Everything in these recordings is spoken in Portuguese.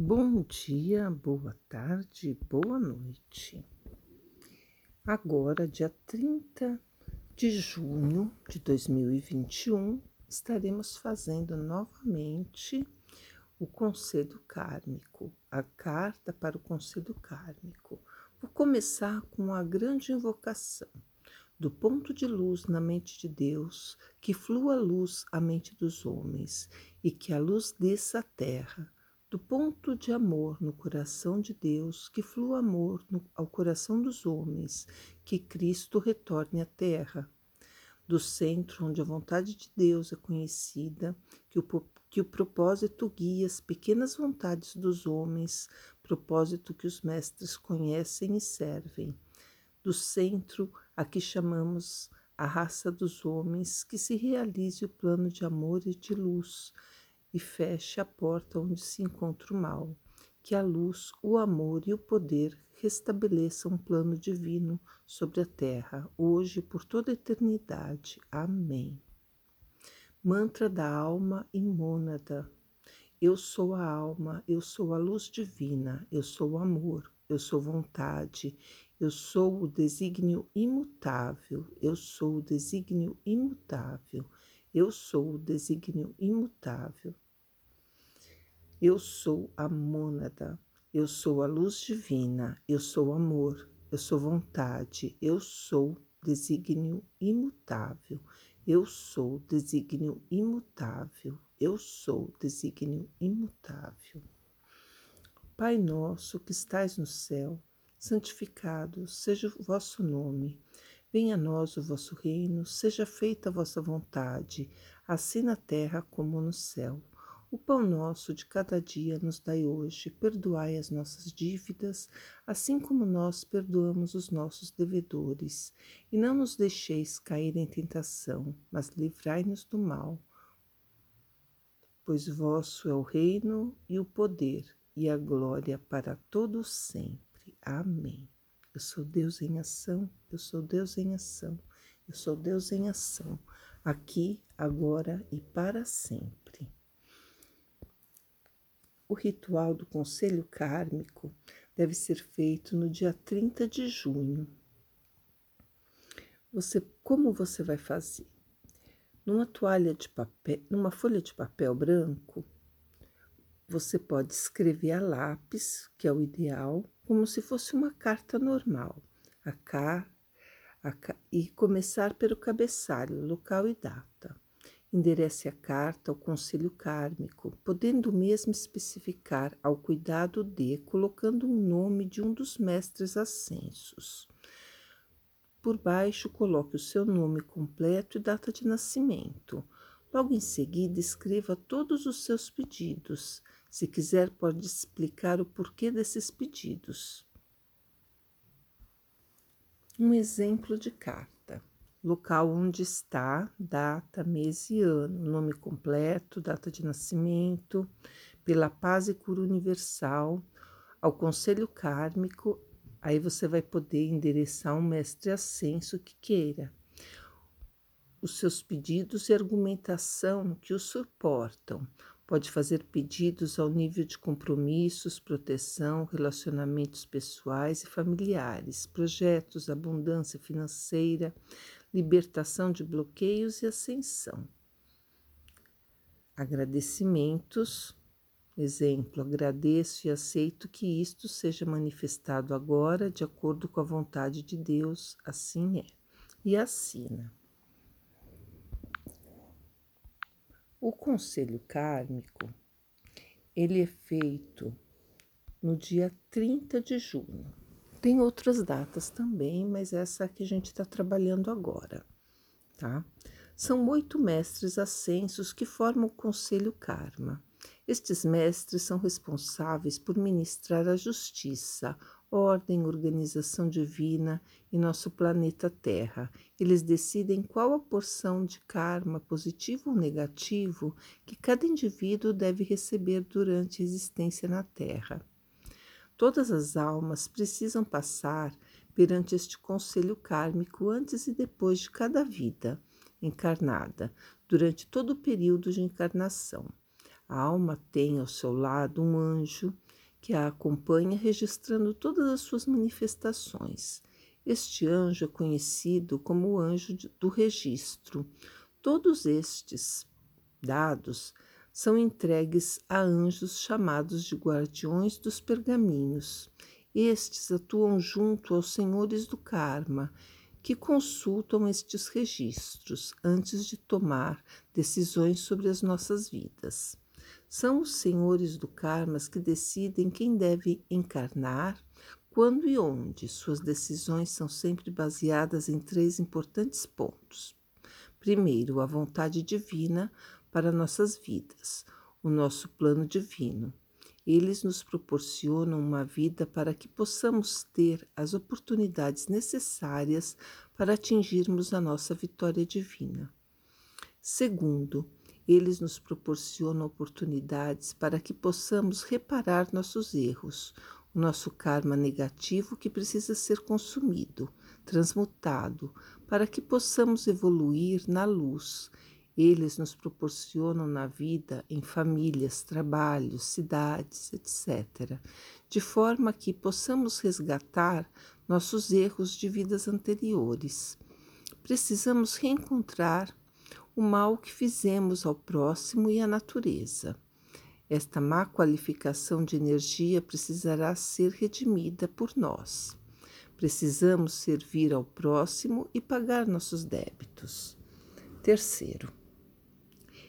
Bom dia, boa tarde, boa noite. Agora, dia 30 de junho de 2021, estaremos fazendo novamente o Conselho Kármico, a carta para o Conselho Kármico. Vou começar com a grande invocação. Do ponto de luz na mente de Deus, que flua luz à mente dos homens, e que a luz desça à terra do ponto de amor no coração de Deus, que flua amor no, ao coração dos homens, que Cristo retorne à terra. Do centro onde a vontade de Deus é conhecida, que o, que o propósito guia as pequenas vontades dos homens, propósito que os mestres conhecem e servem. Do centro a que chamamos a raça dos homens, que se realize o plano de amor e de luz e feche a porta onde se encontra o mal. Que a luz, o amor e o poder restabeleçam um plano divino sobre a terra, hoje e por toda a eternidade. Amém. Mantra da alma e mônada. Eu sou a alma, eu sou a luz divina, eu sou o amor, eu sou vontade, eu sou o desígnio imutável, eu sou o desígnio imutável. Eu sou o desígnio imutável. Eu sou a mônada. Eu sou a luz divina. Eu sou amor. Eu sou vontade. Eu sou desígnio imutável. Eu sou desígnio imutável. Eu sou desígnio imutável. Pai nosso que estais no céu, santificado seja o vosso nome. Venha a nós o vosso reino, seja feita a vossa vontade, assim na terra como no céu. O pão nosso de cada dia nos dai hoje, perdoai as nossas dívidas, assim como nós perdoamos os nossos devedores. E não nos deixeis cair em tentação, mas livrai-nos do mal. Pois vosso é o reino e o poder e a glória para todos sempre. Amém. Eu sou Deus em ação, eu sou Deus em ação, eu sou Deus em ação, aqui, agora e para sempre. O ritual do conselho kármico deve ser feito no dia 30 de junho. Você, como você vai fazer? Numa toalha de papel, numa folha de papel branco, você pode escrever a lápis, que é o ideal, como se fosse uma carta normal, a a e começar pelo cabeçalho, local e data. Enderece a carta ao conselho kármico, podendo mesmo especificar ao cuidado de, colocando um nome de um dos mestres ascensos. Por baixo, coloque o seu nome completo e data de nascimento. Logo em seguida, escreva todos os seus pedidos, se quiser, pode explicar o porquê desses pedidos. Um exemplo de carta: local onde está, data, mês e ano, nome completo, data de nascimento, pela paz e cura universal, ao conselho kármico. Aí você vai poder endereçar um mestre ascenso que queira. Os seus pedidos e argumentação que o suportam, Pode fazer pedidos ao nível de compromissos, proteção, relacionamentos pessoais e familiares, projetos, abundância financeira, libertação de bloqueios e ascensão. Agradecimentos. Exemplo, agradeço e aceito que isto seja manifestado agora de acordo com a vontade de Deus, assim é. E assina. O conselho kármico, ele é feito no dia 30 de junho. Tem outras datas também, mas essa que a gente está trabalhando agora, tá? São oito mestres ascensos que formam o Conselho Karma. Estes mestres são responsáveis por ministrar a justiça, ordem, organização divina em nosso planeta Terra. Eles decidem qual a porção de karma, positivo ou negativo, que cada indivíduo deve receber durante a existência na Terra. Todas as almas precisam passar perante este conselho kármico antes e depois de cada vida encarnada, durante todo o período de encarnação. A alma tem ao seu lado um anjo que a acompanha, registrando todas as suas manifestações. Este anjo é conhecido como o anjo do registro. Todos estes dados são entregues a anjos chamados de guardiões dos pergaminhos. Estes atuam junto aos senhores do karma, que consultam estes registros antes de tomar decisões sobre as nossas vidas. São os senhores do karma que decidem quem deve encarnar, quando e onde. Suas decisões são sempre baseadas em três importantes pontos. Primeiro, a vontade divina para nossas vidas, o nosso plano divino. Eles nos proporcionam uma vida para que possamos ter as oportunidades necessárias para atingirmos a nossa vitória divina. Segundo, eles nos proporcionam oportunidades para que possamos reparar nossos erros, o nosso karma negativo que precisa ser consumido, transmutado, para que possamos evoluir na luz eles nos proporcionam na vida, em famílias, trabalhos, cidades, etc., de forma que possamos resgatar nossos erros de vidas anteriores. Precisamos reencontrar o mal que fizemos ao próximo e à natureza. Esta má qualificação de energia precisará ser redimida por nós. Precisamos servir ao próximo e pagar nossos débitos. Terceiro,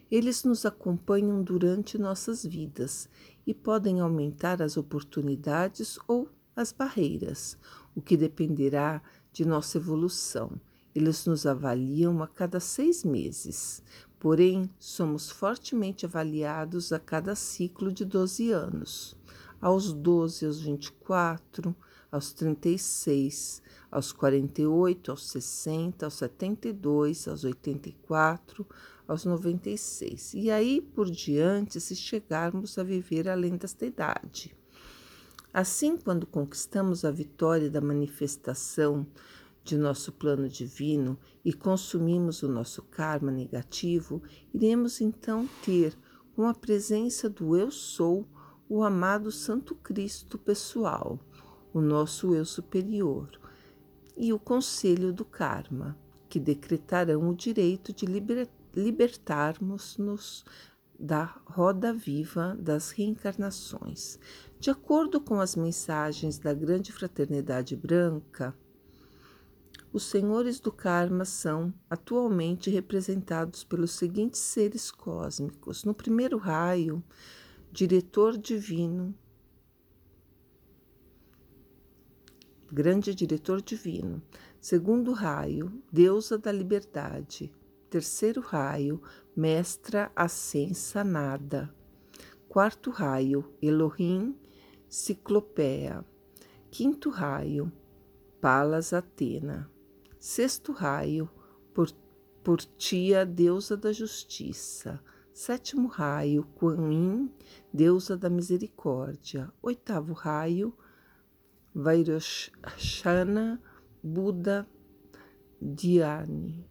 eles nos acompanham durante nossas vidas e podem aumentar as oportunidades ou as barreiras, o que dependerá de nossa evolução. Eles nos avaliam a cada seis meses, porém, somos fortemente avaliados a cada ciclo de 12 anos. Aos 12, aos 24, aos 36, aos 48, aos 60, aos 72, aos 84, aos 96. E aí por diante, se chegarmos a viver além desta idade. Assim, quando conquistamos a vitória da manifestação de nosso plano divino e consumimos o nosso karma negativo, iremos então ter, com a presença do Eu Sou, o amado Santo Cristo pessoal, o nosso Eu Superior, e o Conselho do Karma, que decretarão o direito de libertar libertarmos-nos da roda viva das reencarnações. De acordo com as mensagens da Grande Fraternidade Branca, os senhores do karma são atualmente representados pelos seguintes seres cósmicos. No primeiro raio, diretor divino, grande diretor divino. Segundo raio, deusa da liberdade terceiro raio, Mestra Ascensa Nada. Quarto raio, Elohim Ciclopéia. Quinto raio, Palas Atena. Sexto raio, por, Portia, deusa da justiça. Sétimo raio, Kuan Yin, deusa da misericórdia. Oitavo raio, Vairoshana, Buda Dhyani.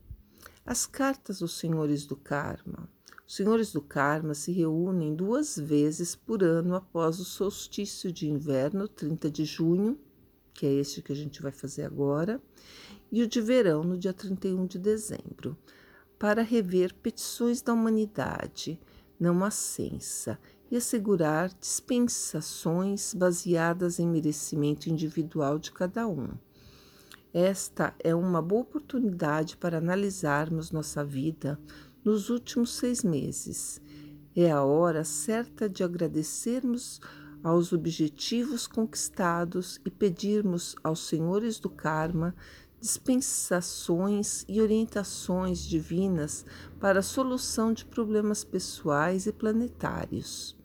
As cartas dos senhores do karma. Os senhores do karma se reúnem duas vezes por ano após o solstício de inverno, 30 de junho, que é este que a gente vai fazer agora, e o de verão, no dia 31 de dezembro, para rever petições da humanidade não ascensa e assegurar dispensações baseadas em merecimento individual de cada um. Esta é uma boa oportunidade para analisarmos nossa vida nos últimos seis meses. É a hora certa de agradecermos aos objetivos conquistados e pedirmos aos senhores do karma dispensações e orientações divinas para a solução de problemas pessoais e planetários.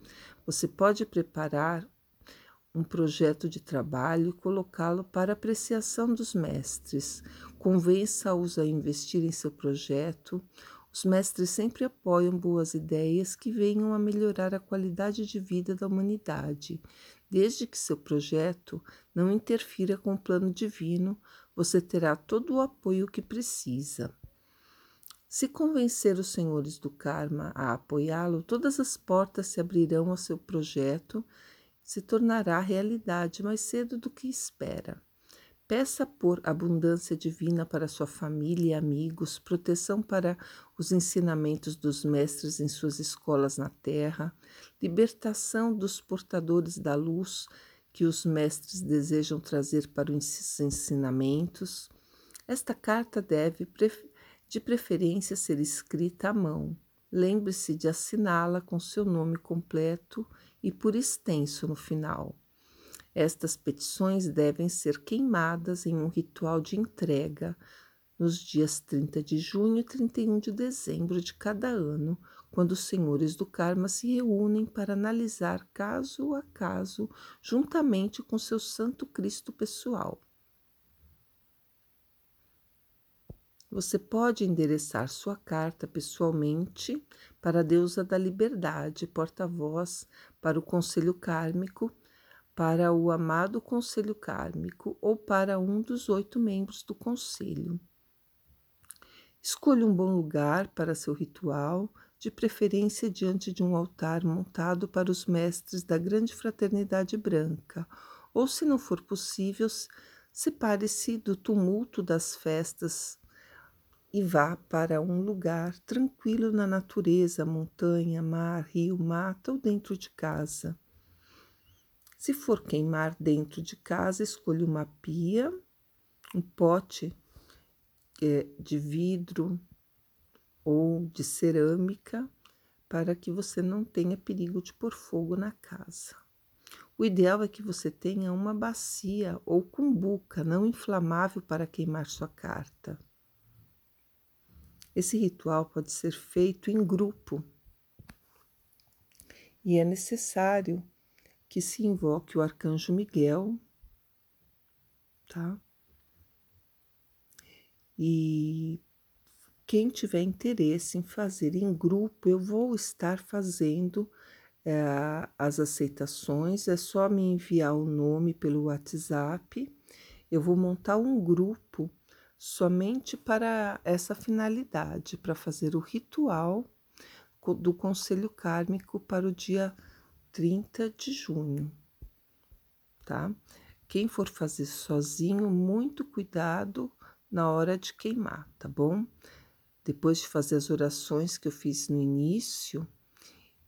Você pode preparar um projeto de trabalho e colocá-lo para apreciação dos mestres. Convença-os a investir em seu projeto. Os mestres sempre apoiam boas ideias que venham a melhorar a qualidade de vida da humanidade. Desde que seu projeto não interfira com o plano divino, você terá todo o apoio que precisa. Se convencer os senhores do karma a apoiá-lo, todas as portas se abrirão ao seu projeto se tornará realidade mais cedo do que espera. Peça por abundância divina para sua família e amigos, proteção para os ensinamentos dos mestres em suas escolas na terra, libertação dos portadores da luz que os mestres desejam trazer para os ensinamentos. Esta carta deve, de preferência, ser escrita à mão. Lembre-se de assiná-la com seu nome completo e por extenso no final. Estas petições devem ser queimadas em um ritual de entrega nos dias 30 de junho e 31 de dezembro de cada ano, quando os senhores do karma se reúnem para analisar caso a caso, juntamente com seu Santo Cristo pessoal. Você pode endereçar sua carta pessoalmente para a deusa da liberdade, porta-voz para o conselho kármico, para o amado conselho kármico ou para um dos oito membros do conselho. Escolha um bom lugar para seu ritual, de preferência diante de um altar montado para os mestres da Grande Fraternidade Branca, ou, se não for possível, separe-se do tumulto das festas e vá para um lugar tranquilo na natureza, montanha, mar, rio, mata ou dentro de casa. Se for queimar dentro de casa, escolha uma pia, um pote é, de vidro ou de cerâmica para que você não tenha perigo de pôr fogo na casa. O ideal é que você tenha uma bacia ou cumbuca não inflamável para queimar sua carta. Esse ritual pode ser feito em grupo e é necessário que se invoque o arcanjo Miguel, tá? E quem tiver interesse em fazer em grupo, eu vou estar fazendo é, as aceitações, é só me enviar o nome pelo WhatsApp. Eu vou montar um grupo somente para essa finalidade, para fazer o ritual do Conselho Kármico para o dia 30 de junho, tá? Quem for fazer sozinho, muito cuidado na hora de queimar, tá bom? Depois de fazer as orações que eu fiz no início,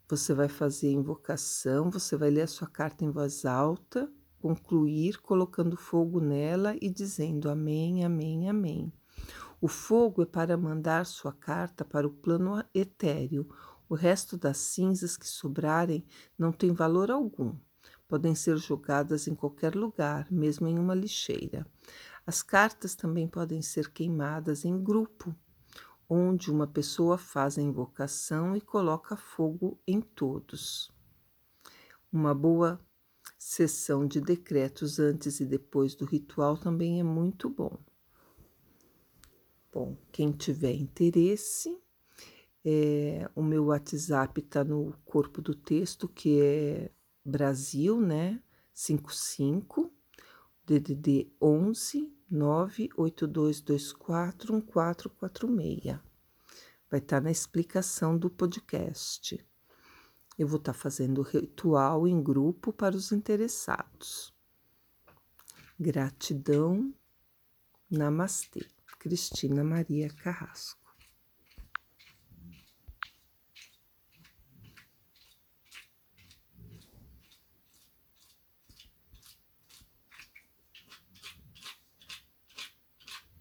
você vai fazer a invocação, você vai ler a sua carta em voz alta concluir colocando fogo nela e dizendo Amém, Amém, Amém. O fogo é para mandar sua carta para o plano etéreo. O resto das cinzas que sobrarem não tem valor algum. Podem ser jogadas em qualquer lugar, mesmo em uma lixeira. As cartas também podem ser queimadas em grupo, onde uma pessoa faz a invocação e coloca fogo em todos. Uma boa sessão de decretos antes e depois do ritual também é muito bom. Bom, quem tiver interesse, é, o meu WhatsApp está no corpo do texto, que é Brasil, né? 55 DDD 11 98224 1446. Vai estar tá na explicação do podcast. Eu vou estar tá fazendo ritual em grupo para os interessados. Gratidão. Namastê. Cristina Maria Carrasco.